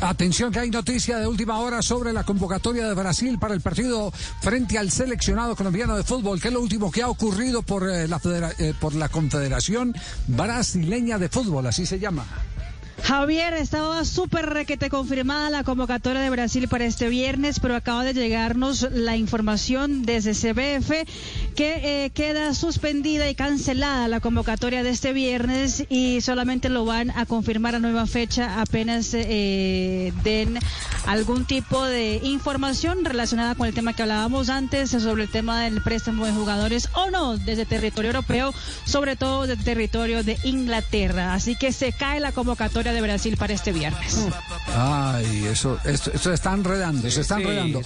Atención que hay noticia de última hora sobre la convocatoria de Brasil para el partido frente al seleccionado colombiano de fútbol, que es lo último que ha ocurrido por, eh, la, eh, por la Confederación Brasileña de Fútbol, así se llama. Javier, estaba súper requete confirmada la convocatoria de Brasil para este viernes, pero acaba de llegarnos la información desde CBF que eh, queda suspendida y cancelada la convocatoria de este viernes y solamente lo van a confirmar a nueva fecha apenas eh, den algún tipo de información relacionada con el tema que hablábamos antes sobre el tema del préstamo de jugadores o no desde territorio europeo, sobre todo del territorio de Inglaterra. Así que se cae la convocatoria de Brasil para este viernes. Ay, eso, eso, se está enredando, se está enredando.